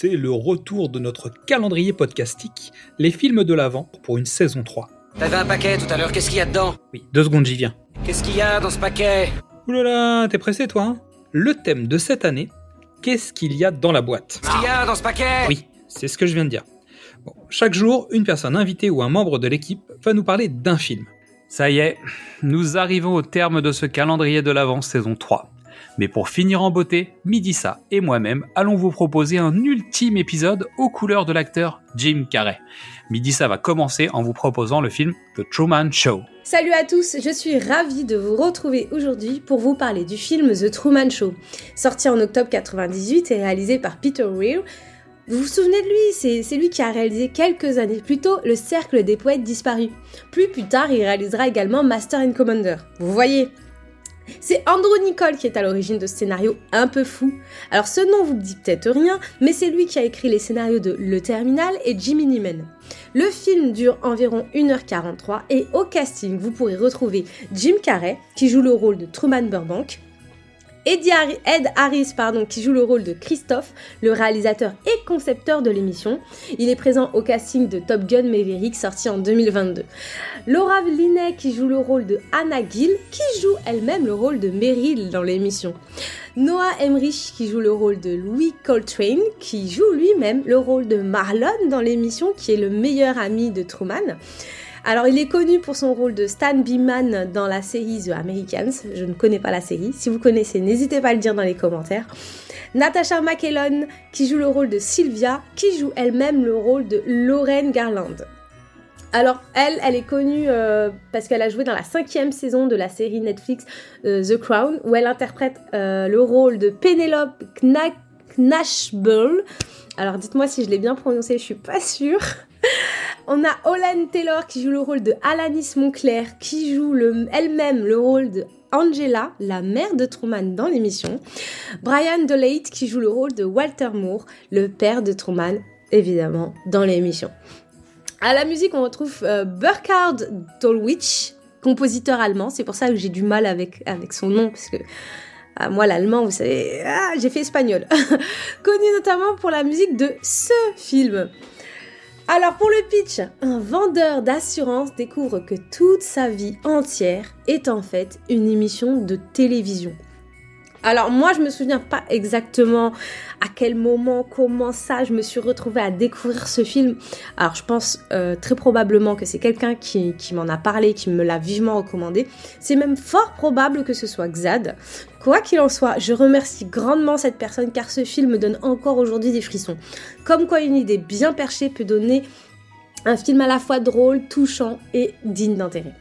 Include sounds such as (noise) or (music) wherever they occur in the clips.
c'est le retour de notre calendrier podcastique, les films de l'Avent pour une saison 3. T'avais un paquet tout à l'heure, qu'est-ce qu'il y a dedans? Oui, deux secondes, j'y viens. Qu'est-ce qu'il y a dans ce paquet? Oulala, t'es pressé toi hein? Le thème de cette année, qu'est-ce qu'il y a dans la boîte? Qu'est-ce qu'il y a dans ce paquet? Oui, c'est ce que je viens de dire. Bon, chaque jour, une personne invitée ou un membre de l'équipe va nous parler d'un film. Ça y est, nous arrivons au terme de ce calendrier de l'Avent saison 3. Mais pour finir en beauté, Midissa et moi-même allons vous proposer un ultime épisode aux couleurs de l'acteur Jim Carrey. Midissa va commencer en vous proposant le film The Truman Show. Salut à tous, je suis ravie de vous retrouver aujourd'hui pour vous parler du film The Truman Show, sorti en octobre 98 et réalisé par Peter Weir. Vous vous souvenez de lui? C'est lui qui a réalisé quelques années plus tôt Le Cercle des Poètes Disparus. Plus plus tard, il réalisera également Master and Commander. Vous voyez? C'est Andrew Nicole qui est à l'origine de ce scénario un peu fou. Alors ce nom vous dit peut-être rien, mais c'est lui qui a écrit les scénarios de Le Terminal et Jimmy Neeman. Le film dure environ 1h43 et au casting vous pourrez retrouver Jim Carrey qui joue le rôle de Truman Burbank, Ed Harris, pardon, qui joue le rôle de Christophe, le réalisateur et concepteur de l'émission. Il est présent au casting de Top Gun Maverick, sorti en 2022. Laura Linney, qui joue le rôle de Anna Gill, qui joue elle-même le rôle de Meryl dans l'émission. Noah Emmerich, qui joue le rôle de Louis Coltrane, qui joue lui-même le rôle de Marlon dans l'émission, qui est le meilleur ami de Truman. Alors, il est connu pour son rôle de Stan Beeman dans la série The Americans. Je ne connais pas la série. Si vous connaissez, n'hésitez pas à le dire dans les commentaires. Natasha McKellon, qui joue le rôle de Sylvia, qui joue elle-même le rôle de Lauren Garland. Alors elle, elle est connue euh, parce qu'elle a joué dans la cinquième saison de la série Netflix euh, The Crown, où elle interprète euh, le rôle de Penelope Knashbull. Alors dites-moi si je l'ai bien prononcé, je suis pas sûre. On a Olan Taylor qui joue le rôle de Alanis Monclair, qui joue elle-même le rôle de Angela, la mère de Truman dans l'émission. Brian DeLate qui joue le rôle de Walter Moore, le père de Truman, évidemment, dans l'émission. À la musique, on retrouve euh, Burkhard Dolwich, compositeur allemand. C'est pour ça que j'ai du mal avec, avec son nom, parce que ah, moi, l'allemand, vous savez, ah, j'ai fait espagnol. (laughs) Connu notamment pour la musique de ce film. Alors pour le pitch, un vendeur d'assurance découvre que toute sa vie entière est en fait une émission de télévision. Alors moi je me souviens pas exactement à quel moment, comment ça, je me suis retrouvée à découvrir ce film. Alors je pense euh, très probablement que c'est quelqu'un qui, qui m'en a parlé, qui me l'a vivement recommandé. C'est même fort probable que ce soit Xad. Quoi qu'il en soit, je remercie grandement cette personne car ce film me donne encore aujourd'hui des frissons. Comme quoi une idée bien perchée peut donner un film à la fois drôle, touchant et digne d'intérêt.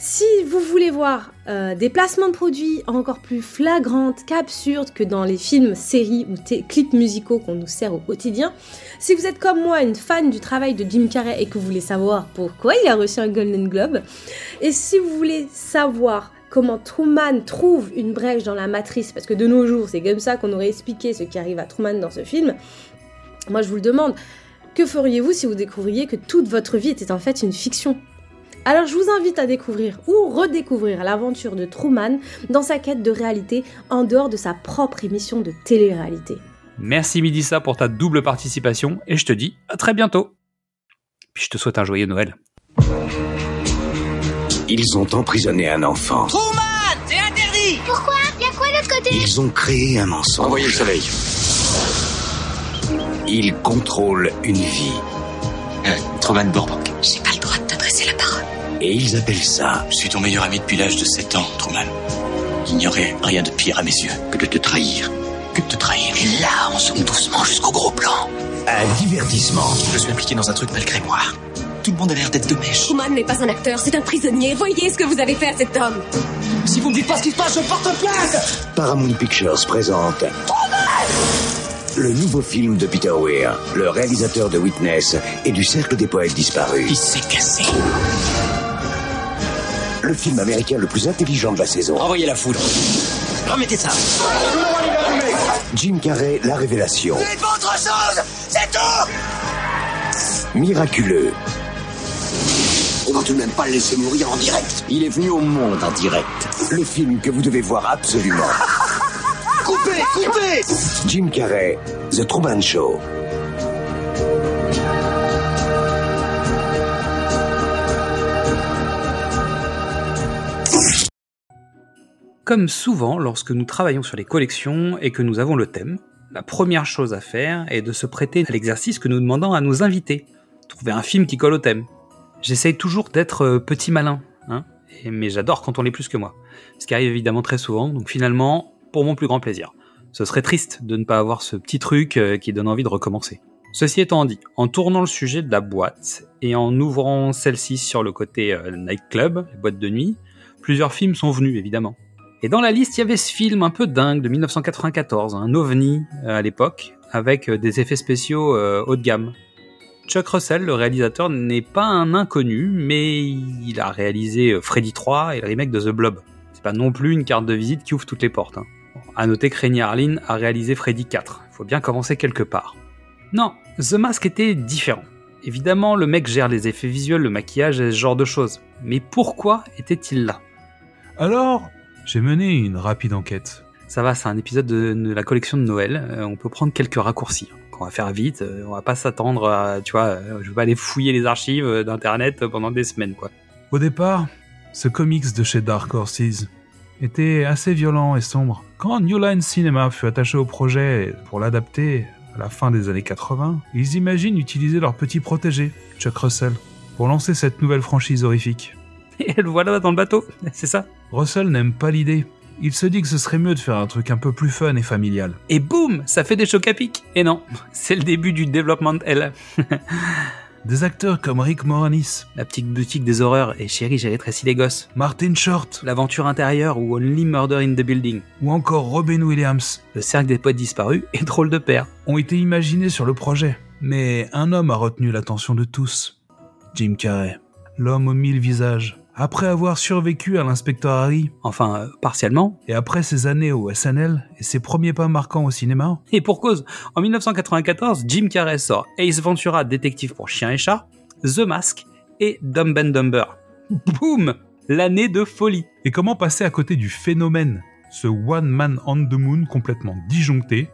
Si vous voulez voir euh, des placements de produits encore plus flagrantes qu'absurdes que dans les films, séries ou clips musicaux qu'on nous sert au quotidien, si vous êtes comme moi une fan du travail de Jim Carrey et que vous voulez savoir pourquoi il a reçu un Golden Globe, et si vous voulez savoir comment Truman trouve une brèche dans la matrice, parce que de nos jours c'est comme ça qu'on aurait expliqué ce qui arrive à Truman dans ce film, moi je vous le demande, que feriez-vous si vous découvriez que toute votre vie était en fait une fiction? Alors je vous invite à découvrir ou redécouvrir l'aventure de Truman dans sa quête de réalité en dehors de sa propre émission de télé-réalité. Merci Midissa pour ta double participation et je te dis à très bientôt. Puis je te souhaite un joyeux Noël. Ils ont emprisonné un enfant. Truman C'est interdit Pourquoi? Y'a quoi de l'autre côté? Ils ont créé un mensonge. Envoyez le soleil. Ils contrôlent une vie. Euh, Truman Burbank. J'ai Et ils appellent ça Je suis ton meilleur ami depuis l'âge de 7 ans, Truman. Il n'y aurait rien de pire à mes yeux que de te trahir. Que de te trahir. Et là, on zoome doucement jusqu'au gros plan. Un divertissement. Je suis impliqué dans un truc malgré moi. Tout le monde a l'air d'être de mèche. Truman n'est pas un acteur, c'est un prisonnier. Voyez ce que vous avez fait à cet homme. Si vous me dites pas ce qui se passe, je porte plainte Paramount Pictures présente le nouveau film de Peter Weir, le réalisateur de Witness et du Cercle des Poètes Disparus. Il s'est cassé. Le film américain le plus intelligent de la saison. Envoyez la foudre. Remettez ça. Jim Carrey, la révélation. Pas autre chose C'est tout Miraculeux. On va tout de même pas le laisser mourir en direct. Il est venu au monde en direct. Le film que vous devez voir absolument. Coupez (laughs) Coupez Coupez Jim Carrey, The Truman Show. Comme souvent lorsque nous travaillons sur les collections et que nous avons le thème, la première chose à faire est de se prêter à l'exercice que nous demandons à nos invités. Trouver un film qui colle au thème. J'essaye toujours d'être euh, petit malin, hein, mais j'adore quand on l'est plus que moi. Ce qui arrive évidemment très souvent, donc finalement, pour mon plus grand plaisir. Ce serait triste de ne pas avoir ce petit truc euh, qui donne envie de recommencer. Ceci étant dit, en tournant le sujet de la boîte et en ouvrant celle-ci sur le côté euh, nightclub, les boîtes de nuit, plusieurs films sont venus évidemment. Et dans la liste, il y avait ce film un peu dingue de 1994, un ovni à l'époque, avec euh, des effets spéciaux euh, haut de gamme. Chuck Russell, le réalisateur, n'est pas un inconnu, mais il a réalisé euh, Freddy 3 et le remake de The Blob. C'est pas non plus une carte de visite qui ouvre toutes les portes. Hein. Bon, à noter que Rennie Harlin a réalisé Freddy 4. Il faut bien commencer quelque part. Non, The Mask était différent. Évidemment, le mec gère les effets visuels, le maquillage et ce genre de choses. Mais pourquoi était-il là? Alors, j'ai mené une rapide enquête. Ça va, c'est un épisode de, de la collection de Noël. euh, on peut prendre quelques raccourcis. On va faire vite. euh, on va pas s'attendre à, tu vois, euh, je vais pas aller fouiller les archives euh, d'internet pendant des semaines, quoi. Au départ, ce comics de chez Dark Horses était assez violent et sombre. Quand New Line Cinema fut attaché au projet pour l'adapter à la fin des années 80, ils imaginent utiliser leur petit protégé, Chuck Russell, pour lancer cette nouvelle franchise horrifique. (laughs) Et le voilà dans le bateau, c'est ça? Russell n'aime pas l'idée. Il se dit que ce serait mieux de faire un truc un peu plus fun et familial. Et boum, ça fait des chocs à pic. Et non, (laughs) c'est le début du développement L. (laughs) Des acteurs comme Rick Moranis, La petite boutique des horreurs et chérie, j'ai rétréci les gosses. Martin Short L'aventure intérieure ou Only Murder in the Building. ou encore Robin Williams Le cercle des poètes disparus et drôle de père. ont été imaginés sur le projet. Mais un homme a retenu l'attention de tous. Jim Carrey. L'homme aux mille visages. Après avoir survécu à l'inspecteur Harry, Enfin, euh, partiellement. et après ses années au SNL et ses premiers pas marquants au cinéma, Et pour cause, en 1994, Jim Carrey sort Ace Ventura, détective pour chiens et chats, The Mask et Dumb and Dumber. Boum L'année de folie. et comment passer à côté du phénomène, ce One Man on the Moon complètement disjoncté,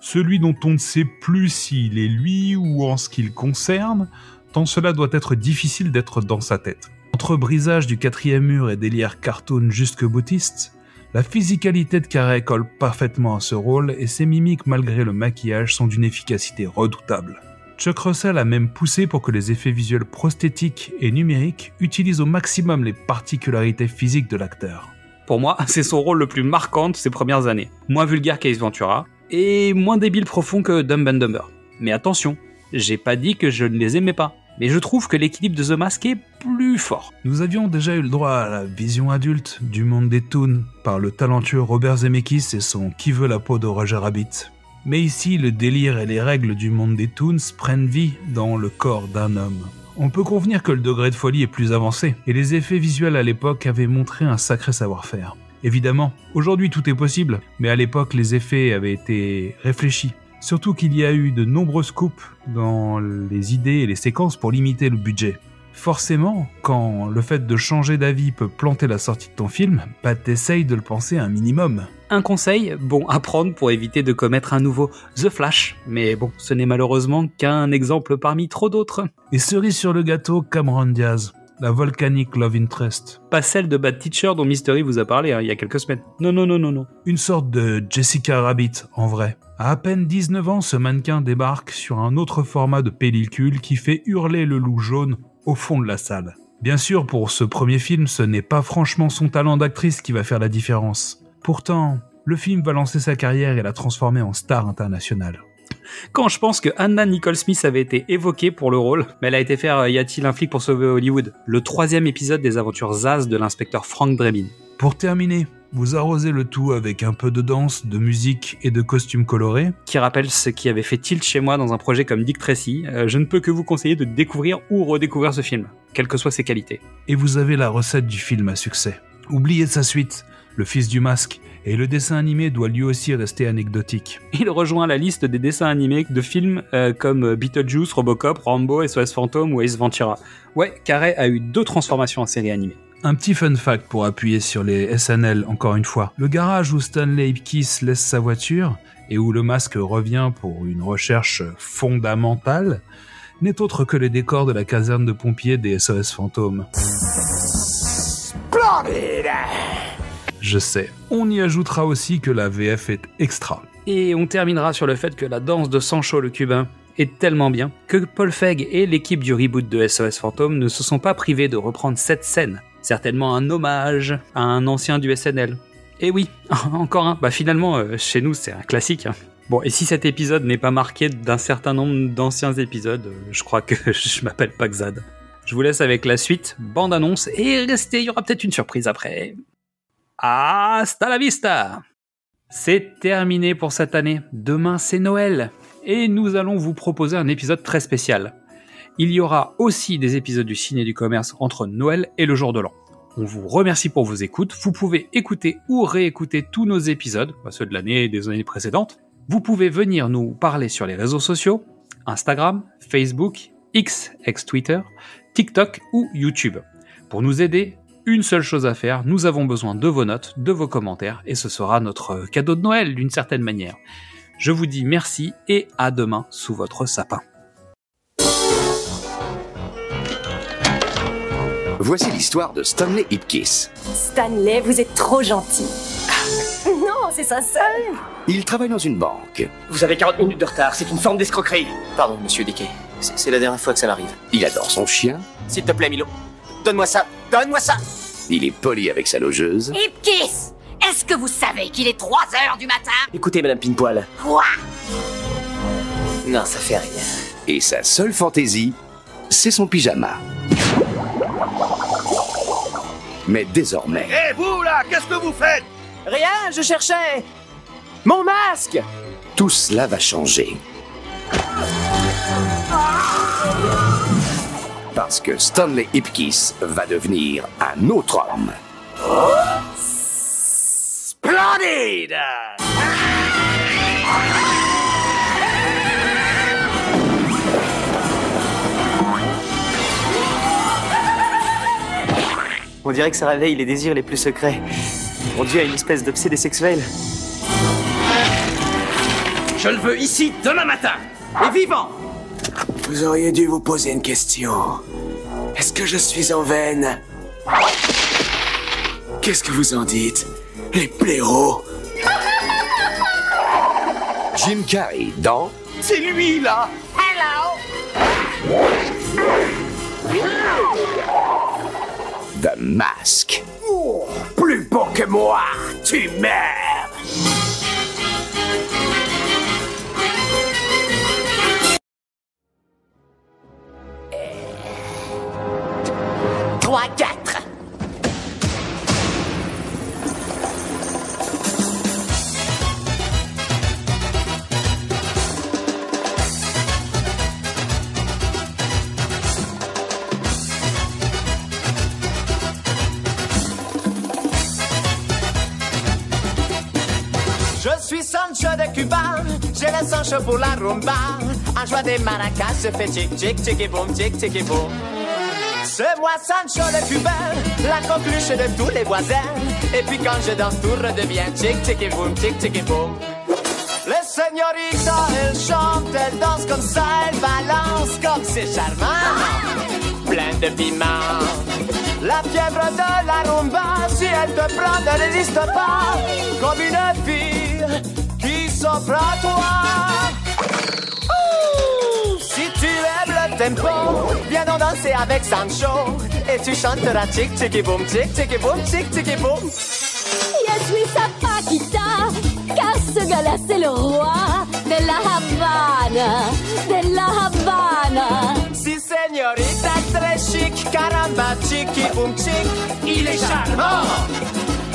celui dont on ne sait plus s'il est lui ou en ce qu'il concerne, tant cela doit être difficile d'être dans sa tête. Entre brisage du quatrième mur et délire cartoon jusque boutiste, la physicalité de Carrey colle parfaitement à ce rôle et ses mimiques malgré le maquillage sont d'une efficacité redoutable. Chuck Russell a même poussé pour que les effets visuels prosthétiques et numériques utilisent au maximum les particularités physiques de l'acteur. Pour moi, c'est son rôle le plus marquant de ses premières années. Moins vulgaire qu'Ace Ventura, et moins débile profond que Dumb and Dumber. Mais attention, j'ai pas dit que je ne les aimais pas. Mais je trouve que l'équilibre de The Mask est plus fort. Nous avions déjà eu le droit à la vision adulte du monde des toons par le talentueux Robert Zemeckis et son Qui veut la peau de Roger Rabbit. Mais ici, le délire et les règles du monde des toons prennent vie dans le corps d'un homme. On peut convenir que le degré de folie est plus avancé, et les effets visuels à l'époque avaient montré un sacré savoir-faire. Évidemment, aujourd'hui tout est possible, mais à l'époque les effets avaient été réfléchis. Surtout qu'il y a eu de nombreuses coupes dans les idées et les séquences pour limiter le budget. Forcément, quand le fait de changer d'avis peut planter la sortie de ton film, bah t'essayes de le penser un minimum. Un conseil, bon à prendre pour éviter de commettre un nouveau The Flash, mais bon, ce n'est malheureusement qu'un exemple parmi trop d'autres. Et cerise sur le gâteau, Cameron Diaz, la volcanique Love Interest. Pas celle de Bad Teacher dont Mystery vous a parlé hein, il y a quelques semaines. Non, non, non, non, non. Une sorte de Jessica Rabbit, en vrai. À à peine 19 ans, ce mannequin débarque sur un autre format de pellicule qui fait hurler le loup jaune au fond de la salle. Bien sûr, pour ce premier film, ce n'est pas franchement son talent d'actrice qui va faire la différence. Pourtant, le film va lancer sa carrière et la transformer en star internationale. Quand je pense que Anna Nicole Smith avait été évoquée pour le rôle, mais elle a été faire euh, Y a-t-il un flic pour sauver Hollywood? Le troisième épisode des aventures Zaz de l'inspecteur Frank Drebin. Pour terminer, vous arrosez le tout avec un peu de danse, de musique et de costumes colorés. qui rappelle ce qui avait fait tilt chez moi dans un projet comme Dick Tracy, euh, je ne peux que vous conseiller de découvrir ou redécouvrir ce film, quelles que soient ses qualités. et vous avez la recette du film à succès. Oubliez sa suite, Le Fils du Masque, et le dessin animé doit lui aussi rester anecdotique. Il rejoint la liste des dessins animés de films euh, comme Beetlejuice, Robocop, Rambo, SOS Fantôme ou Ace Ventura. Ouais, Carrey a eu deux transformations en série animée. Un petit fun fact pour appuyer sur les SNL encore une fois. Le garage où Stanley Ipkiss laisse sa voiture et où le masque revient pour une recherche fondamentale n'est autre que le décor de la caserne de pompiers des SOS fantômes. Je sais. On y ajoutera aussi que la VF est extra. Et on terminera sur le fait que la danse de Sancho le cubain est tellement bien que Paul Feig et l'équipe du reboot de SOS Fantôme ne se sont pas privés de reprendre cette scène. Certainement un hommage à un ancien du SNL. Et oui, (laughs) encore un. Bah finalement, euh, chez nous, c'est un classique. hein. Bon, et si cet épisode n'est pas marqué d'un certain nombre d'anciens épisodes, euh, je crois que (laughs) je m'appelle pas. Je vous laisse avec la suite, bande annonce, et restez, il y aura peut-être une surprise après. Hasta la vista C'est terminé pour cette année. Demain, c'est Noël. Et nous allons vous proposer un épisode très spécial. Il y aura aussi des épisodes du ciné du commerce entre Noël et le jour de l'an. On vous remercie pour vos écoutes. Vous pouvez écouter ou réécouter tous nos épisodes, bah, ceux de l'année et des années précédentes. Vous pouvez venir nous parler sur les réseaux sociaux, Instagram, Facebook, X, ex-Twitter, TikTok ou YouTube. Pour nous aider, une seule chose à faire, nous avons besoin de vos notes, de vos commentaires, et ce sera notre cadeau de Noël d'une certaine manière. Je vous dis merci et à demain sous votre sapin. Voici l'histoire de Stanley Ipkiss. Stanley, vous êtes trop gentil. (laughs) Non, c'est sincère. Il travaille dans une banque. Vous avez 40 minutes de retard, c'est une forme d'escroquerie. Pardon, monsieur Dickey. C'est c'est la dernière fois que ça m'arrive. Il adore son chien. S'il te plaît, Milo. Donne-moi ça. Donne-moi ça. Il est poli avec sa logeuse. Ipkiss Est-ce que vous savez qu'il est 3 heures du matin Écoutez, Madame Pinepoil. Quoi Non, ça fait rien. Et sa seule fantaisie, c'est son pyjama. Mais désormais, Eh vous là, qu'est-ce que vous faites? Rien, je cherchais. Mon masque tout cela va changer. Parce que Stanley Ipkiss va devenir un autre homme. Splendide On dirait que ça réveille les désirs les plus secrets. On dirait une espèce d'obsédé sexuel. Je le veux ici demain matin Et vivant Vous auriez dû vous poser une question. Est-ce que je suis en veine? Qu'est-ce que vous en dites? Les blaireaux? (laughs) Jim Carrey dans C'est lui là. The Mask. Plus beau que moi, tu meurs suis Sancho de Cuba, j'ai le Sancho pour la rumba. En joie des maracas, je fais tic tic tic et boum, tic tic et boum. C'est moi Sancho le cubain, la coqueluche de tous les voisins. Et puis quand je danse, tout redevient tic tic et boum, tic tic et boum. Les señoritas, elles chantent, elles dansent comme ça, elles balancent comme c'est charmant. Plein de piment. La fièvre de la rumba, si elle te prend, ne résiste pas. Comme une fille qui s'offre à toi. Ouh, Si tu aimes le tempo, viens donc danser avec Sancho. Et tu chanteras tic tic et boum, tic tic et boum, tic tic et boum. Je suis sa Paquita, car ce gars-là c'est le roi de la Havane, de la Havane. Si señorita très chic, caramba, chiqui boum chic, il est charmant,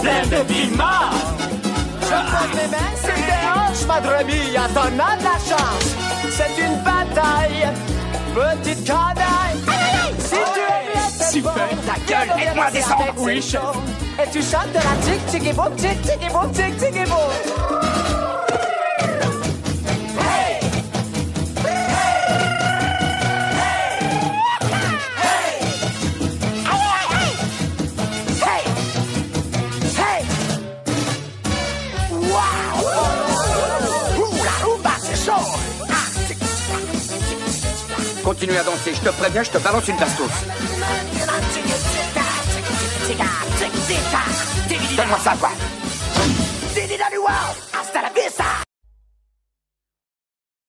plein de piment. Tes hanches, madre mia, t'en as de la chance. C'est une bataille, petite canaille. Si tu aimes tempo, Super, ta gueule, aide-moi oui. Sancho. Et tu chantes la tic tic et boum, tic tic et boum, tic tic et boum. Je te préviens, je te balance une bastos. Donne-moi ça, quoi.